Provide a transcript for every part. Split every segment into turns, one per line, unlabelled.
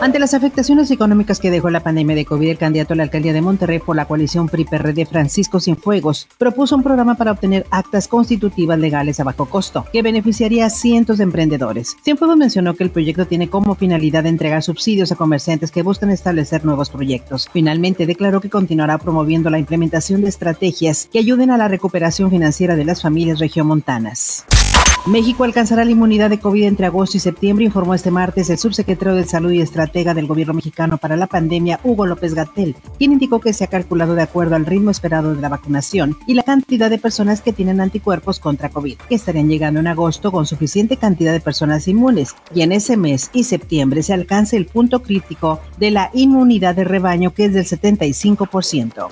Ante las afectaciones económicas que dejó la pandemia de COVID, el candidato a la alcaldía de Monterrey por la coalición PRI-PRD, Francisco Cienfuegos, propuso un programa para obtener actas constitutivas legales a bajo costo, que beneficiaría a cientos de emprendedores. Cienfuegos mencionó que el proyecto tiene como finalidad entregar subsidios a comerciantes que buscan establecer nuevos proyectos. Finalmente, declaró que continuará promoviendo la implementación de estrategias que ayuden a la recuperación financiera de las familias regiomontanas. México alcanzará la inmunidad de COVID entre agosto y septiembre, informó este martes el subsecretario de Salud y estratega del gobierno mexicano para la pandemia, Hugo López Gatel, quien indicó que se ha calculado de acuerdo al ritmo esperado de la vacunación y la cantidad de personas que tienen anticuerpos contra COVID, que estarían llegando en agosto con suficiente cantidad de personas inmunes, y en ese mes y septiembre se alcance el punto crítico de la inmunidad de rebaño, que es del 75%.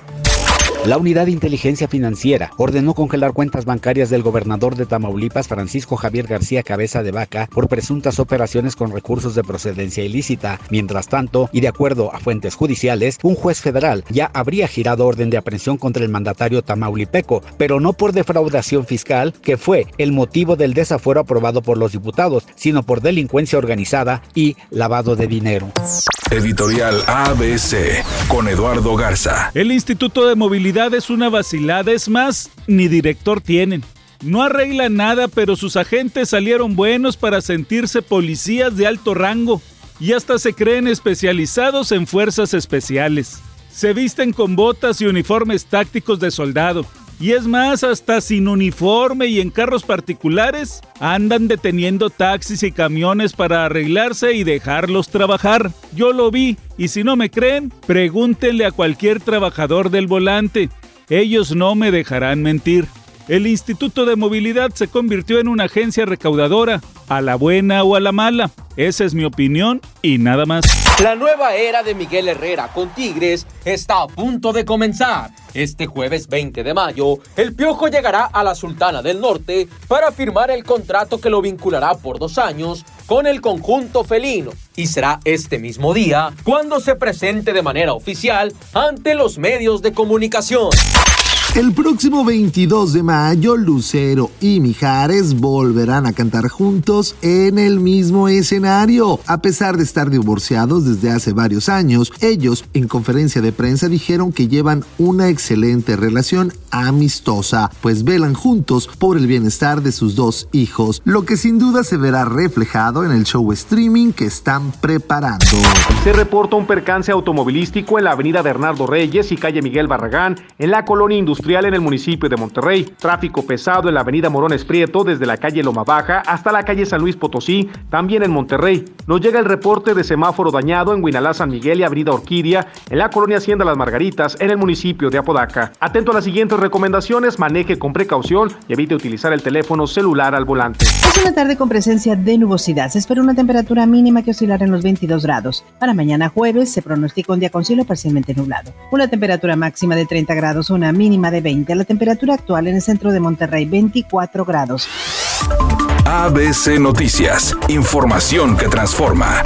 La Unidad de Inteligencia Financiera ordenó congelar cuentas bancarias del gobernador de Tamaulipas, Francisco Javier García Cabeza de Vaca, por presuntas operaciones con recursos de procedencia ilícita. Mientras tanto, y de acuerdo a fuentes judiciales, un juez federal ya habría girado orden de aprehensión contra el mandatario tamaulipeco, pero no por defraudación fiscal, que fue el motivo del desafuero aprobado por los diputados, sino por delincuencia organizada y lavado de dinero.
Editorial ABC con Eduardo Garza.
El Instituto de Movilidad es una vacilada, es más, ni director tienen. No arregla nada, pero sus agentes salieron buenos para sentirse policías de alto rango y hasta se creen especializados en fuerzas especiales. Se visten con botas y uniformes tácticos de soldado y es más, hasta sin uniforme y en carros particulares, andan deteniendo taxis y camiones para arreglarse y dejarlos trabajar. Yo lo vi, y si no me creen, pregúntenle a cualquier trabajador del volante. Ellos no me dejarán mentir. El Instituto de Movilidad se convirtió en una agencia recaudadora, a la buena o a la mala. Esa es mi opinión y nada más.
La nueva era de Miguel Herrera con Tigres está a punto de comenzar. Este jueves 20 de mayo, el Piojo llegará a la Sultana del Norte para firmar el contrato que lo vinculará por dos años con el conjunto felino. Y será este mismo día cuando se presente de manera oficial ante los medios de comunicación.
El próximo 22 de mayo, Lucero y Mijares volverán a cantar juntos en el mismo escenario. A pesar de estar divorciados desde hace varios años, ellos en conferencia de prensa dijeron que llevan una excelente relación amistosa, pues velan juntos por el bienestar de sus dos hijos, lo que sin duda se verá reflejado en el show streaming que están preparando.
Se reporta un percance automovilístico en la avenida Bernardo Reyes y calle Miguel Barragán, en la colonia industrial en el municipio de Monterrey. Tráfico pesado en la avenida Morones Prieto desde la calle Loma Baja hasta la calle San Luis Potosí, también en Monterrey. Nos llega el reporte de semáforo dañado en Guinalá San Miguel y avenida Orquídea en la colonia Hacienda Las Margaritas en el municipio de Apodaca. Atento a las siguientes recomendaciones, maneje con precaución y evite utilizar el teléfono celular al volante.
Es una tarde con presencia de nubosidad. Se espera una temperatura mínima que oscilará en los 22 grados. Para mañana jueves se pronostica un día con cielo parcialmente nublado. Una temperatura máxima de 30 grados, una mínima de 20. La temperatura actual en el centro de Monterrey, 24 grados.
ABC Noticias. Información que transforma.